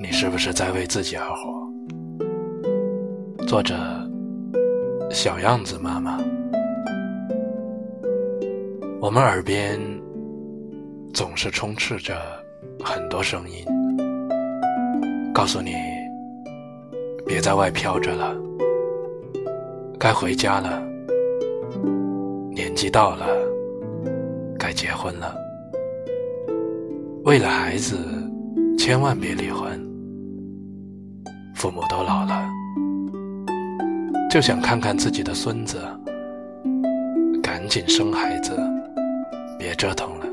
你是不是在为自己而活？作者：小样子妈妈。我们耳边总是充斥着很多声音，告诉你别在外飘着了，该回家了，年纪到了，该结婚了，为了孩子千万别离婚。父母都老了，就想看看自己的孙子，赶紧生孩子，别折腾了，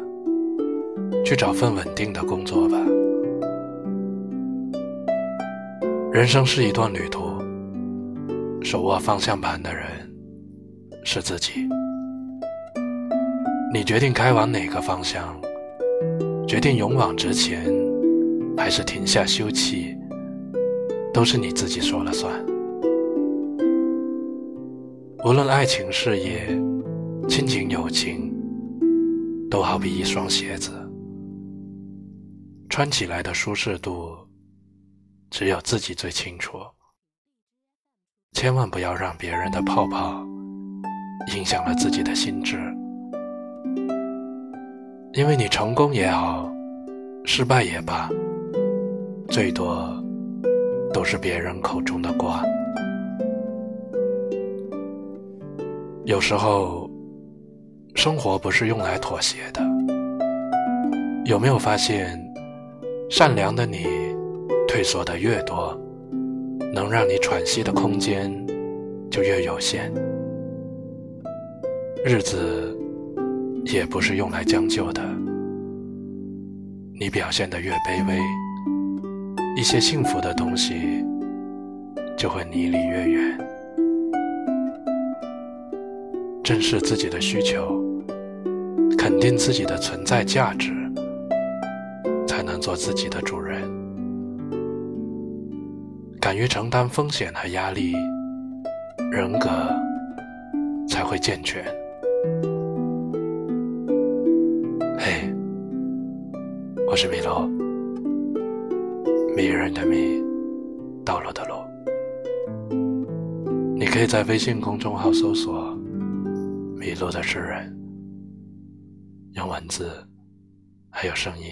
去找份稳定的工作吧。人生是一段旅途，手握方向盘的人是自己。你决定开往哪个方向，决定勇往直前，还是停下休憩。都是你自己说了算。无论爱情、事业、亲情、友情，都好比一双鞋子，穿起来的舒适度，只有自己最清楚。千万不要让别人的泡泡影响了自己的心智，因为你成功也好，失败也罢，最多。都是别人口中的瓜。有时候，生活不是用来妥协的。有没有发现，善良的你，退缩的越多，能让你喘息的空间就越有限。日子也不是用来将就的。你表现的越卑微。一些幸福的东西就会离你越远。正视自己的需求，肯定自己的存在价值，才能做自己的主人。敢于承担风险和压力，人格才会健全。嘿，我是米洛。迷人的迷，道路的路。你可以在微信公众号搜索“迷路的诗人”，用文字还有声音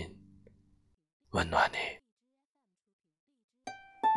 温暖你。